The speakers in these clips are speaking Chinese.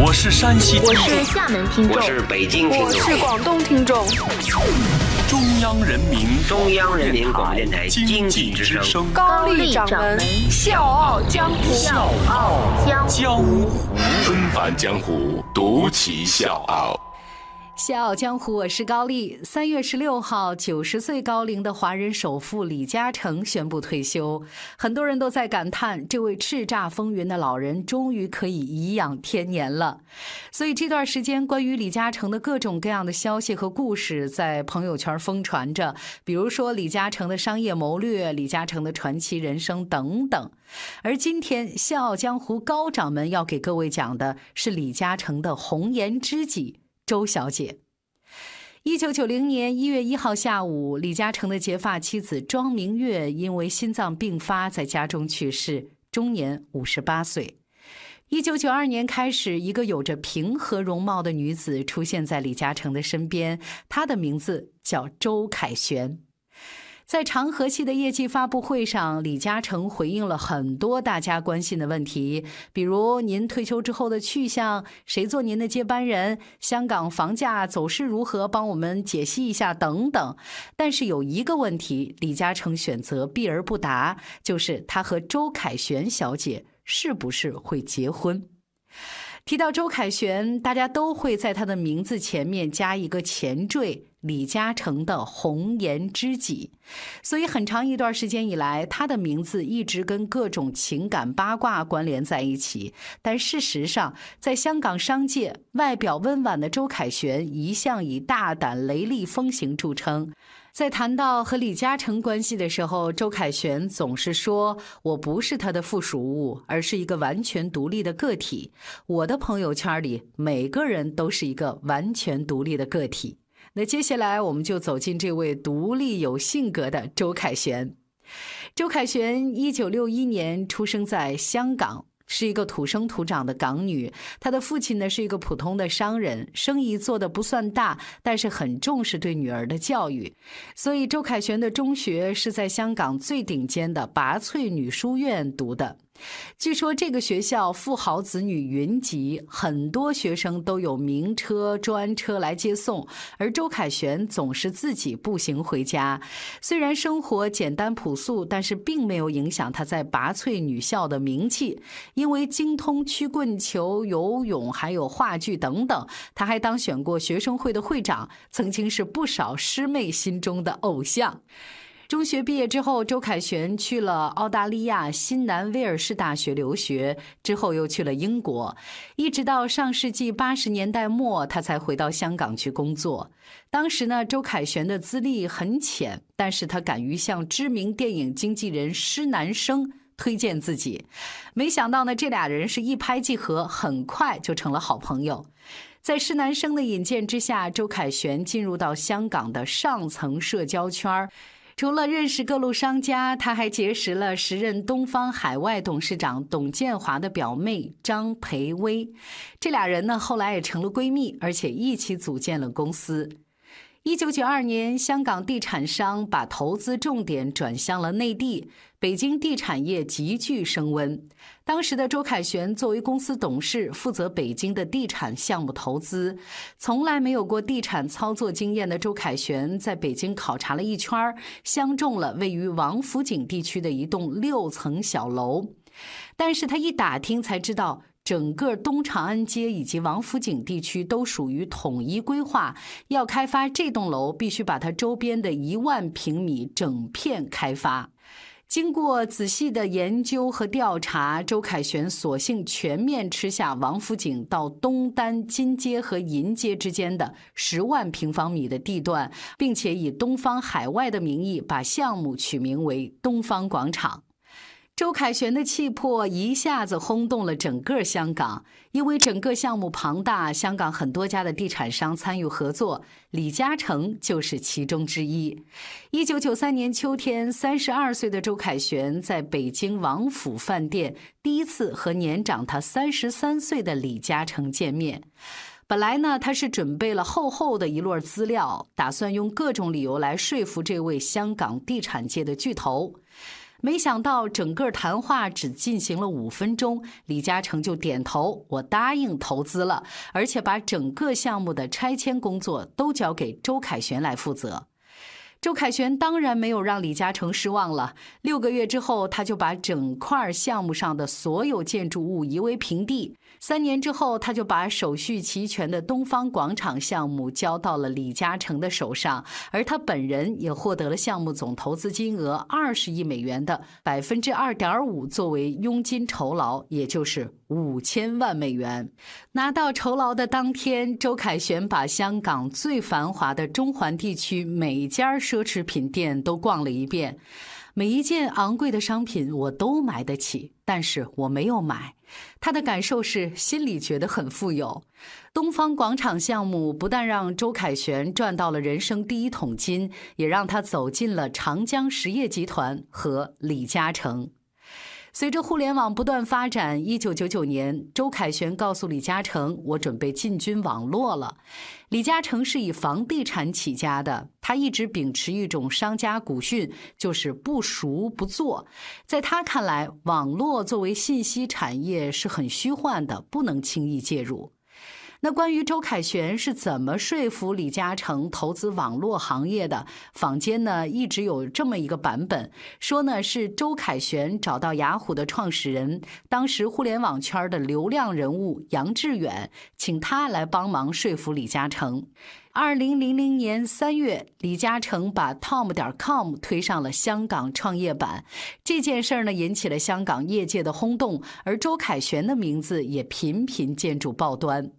我是山西听我众，是厦门听众。我，是北京听众。我，是广东听众，中央人民中央人民广播电台经经济之济之声。高丽掌门。笑傲江湖，笑傲江湖。江湖纷繁江湖，独骑笑傲。笑傲江湖，我是高丽。三月十六号，九十岁高龄的华人首富李嘉诚宣布退休，很多人都在感叹，这位叱咤风云的老人终于可以颐养天年了。所以这段时间，关于李嘉诚的各种各样的消息和故事在朋友圈疯传着，比如说李嘉诚的商业谋略、李嘉诚的传奇人生等等。而今天，笑傲江湖高掌门要给各位讲的是李嘉诚的红颜知己。周小姐。一九九零年一月一号下午，李嘉诚的结发妻子庄明月因为心脏病发，在家中去世，终年五十八岁。一九九二年开始，一个有着平和容貌的女子出现在李嘉诚的身边，她的名字叫周凯旋。在长河系的业绩发布会上，李嘉诚回应了很多大家关心的问题，比如您退休之后的去向，谁做您的接班人，香港房价走势如何，帮我们解析一下等等。但是有一个问题，李嘉诚选择避而不答，就是他和周凯旋小姐是不是会结婚。提到周凯旋，大家都会在他的名字前面加一个前缀“李嘉诚的红颜知己”，所以很长一段时间以来，他的名字一直跟各种情感八卦关联在一起。但事实上，在香港商界，外表温婉的周凯旋一向以大胆雷厉风行著称。在谈到和李嘉诚关系的时候，周凯旋总是说：“我不是他的附属物，而是一个完全独立的个体。我的朋友圈里每个人都是一个完全独立的个体。”那接下来我们就走进这位独立有性格的周凯旋。周凯旋一九六一年出生在香港。是一个土生土长的港女，她的父亲呢是一个普通的商人，生意做的不算大，但是很重视对女儿的教育，所以周凯旋的中学是在香港最顶尖的拔萃女书院读的。据说这个学校富豪子女云集，很多学生都有名车、专车来接送，而周凯旋总是自己步行回家。虽然生活简单朴素，但是并没有影响他在拔萃女校的名气。因为精通曲棍球、游泳，还有话剧等等，他还当选过学生会的会长，曾经是不少师妹心中的偶像。中学毕业之后，周凯旋去了澳大利亚新南威尔士大学留学，之后又去了英国，一直到上世纪八十年代末，他才回到香港去工作。当时呢，周凯旋的资历很浅，但是他敢于向知名电影经纪人施南生推荐自己，没想到呢，这俩人是一拍即合，很快就成了好朋友。在施南生的引荐之下，周凯旋进入到香港的上层社交圈儿。除了认识各路商家，他还结识了时任东方海外董事长董建华的表妹张培薇。这俩人呢，后来也成了闺蜜，而且一起组建了公司。一九九二年，香港地产商把投资重点转向了内地，北京地产业急剧升温。当时的周凯旋作为公司董事，负责北京的地产项目投资。从来没有过地产操作经验的周凯旋，在北京考察了一圈，相中了位于王府井地区的一栋六层小楼。但是他一打听才知道。整个东长安街以及王府井地区都属于统一规划，要开发这栋楼，必须把它周边的一万平米整片开发。经过仔细的研究和调查，周凯旋索性全面吃下王府井到东单金街和银街之间的十万平方米的地段，并且以东方海外的名义把项目取名为东方广场。周凯旋的气魄一下子轰动了整个香港，因为整个项目庞大，香港很多家的地产商参与合作，李嘉诚就是其中之一。一九九三年秋天，三十二岁的周凯旋在北京王府饭店第一次和年长他三十三岁的李嘉诚见面。本来呢，他是准备了厚厚的一摞资料，打算用各种理由来说服这位香港地产界的巨头。没想到整个谈话只进行了五分钟，李嘉诚就点头，我答应投资了，而且把整个项目的拆迁工作都交给周凯旋来负责。周凯旋当然没有让李嘉诚失望了。六个月之后，他就把整块项目上的所有建筑物夷为平地。三年之后，他就把手续齐全的东方广场项目交到了李嘉诚的手上，而他本人也获得了项目总投资金额二十亿美元的百分之二点五作为佣金酬劳，也就是五千万美元。拿到酬劳的当天，周凯旋把香港最繁华的中环地区每家奢侈品店都逛了一遍，每一件昂贵的商品我都买得起，但是我没有买。他的感受是心里觉得很富有。东方广场项目不但让周凯旋赚到了人生第一桶金，也让他走进了长江实业集团和李嘉诚。随着互联网不断发展，一九九九年，周凯旋告诉李嘉诚：“我准备进军网络了。”李嘉诚是以房地产起家的，他一直秉持一种商家古训，就是不熟不做。在他看来，网络作为信息产业是很虚幻的，不能轻易介入。那关于周凯旋是怎么说服李嘉诚投资网络行业的？坊间呢一直有这么一个版本，说呢是周凯旋找到雅虎的创始人，当时互联网圈的流量人物杨致远，请他来帮忙说服李嘉诚。二零零零年三月，李嘉诚把 Tom 点 com 推上了香港创业板。这件事儿呢，引起了香港业界的轰动，而周凯旋的名字也频频见诸报端。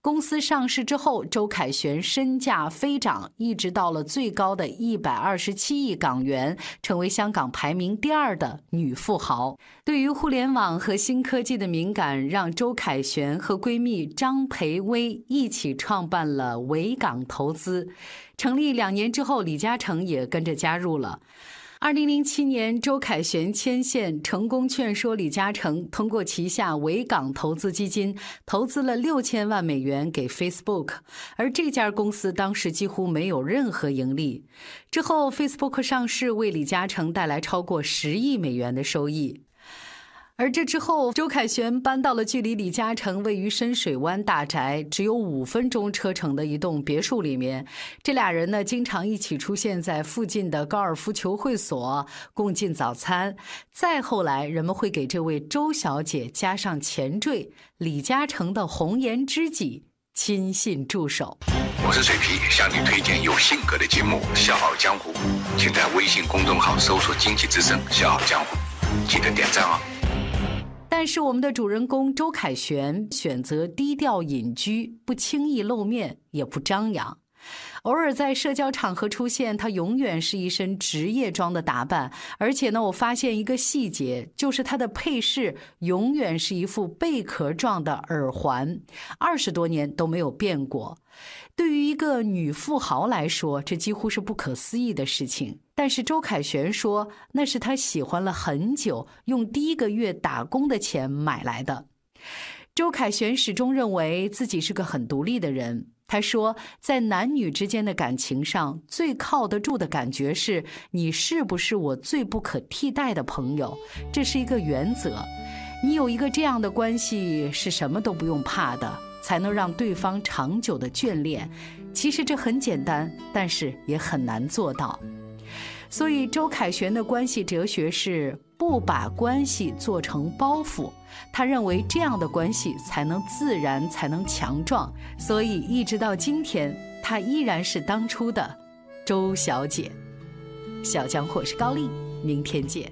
公司上市之后，周凯旋身价飞涨，一直到了最高的一百二十七亿港元，成为香港排名第二的女富豪。对于互联网和新科技的敏感，让周凯旋和闺蜜张培薇一起创办了维港。投资成立两年之后，李嘉诚也跟着加入了。二零零七年，周凯旋牵线成功劝说李嘉诚通过旗下维港投资基金投资了六千万美元给 Facebook，而这家公司当时几乎没有任何盈利。之后，Facebook 上市，为李嘉诚带来超过十亿美元的收益。而这之后，周凯旋搬到了距离李嘉诚位于深水湾大宅只有五分钟车程的一栋别墅里面。这俩人呢，经常一起出现在附近的高尔夫球会所，共进早餐。再后来，人们会给这位周小姐加上前缀“李嘉诚的红颜知己”、“亲信助手”。我是水皮，向你推荐有性格的节目《笑傲江湖》，请在微信公众号搜索“经济之声笑傲江湖”，记得点赞哦。但是我们的主人公周凯旋选择低调隐居，不轻易露面，也不张扬。偶尔在社交场合出现，他永远是一身职业装的打扮。而且呢，我发现一个细节，就是他的配饰永远是一副贝壳状的耳环，二十多年都没有变过。对于一个女富豪来说，这几乎是不可思议的事情。但是周凯旋说，那是他喜欢了很久，用第一个月打工的钱买来的。周凯旋始终认为自己是个很独立的人。他说，在男女之间的感情上，最靠得住的感觉是你是不是我最不可替代的朋友，这是一个原则。你有一个这样的关系，是什么都不用怕的，才能让对方长久的眷恋。其实这很简单，但是也很难做到。所以，周凯旋的关系哲学是不把关系做成包袱。他认为这样的关系才能自然，才能强壮。所以，一直到今天，他依然是当初的周小姐。小江或是高丽，明天见。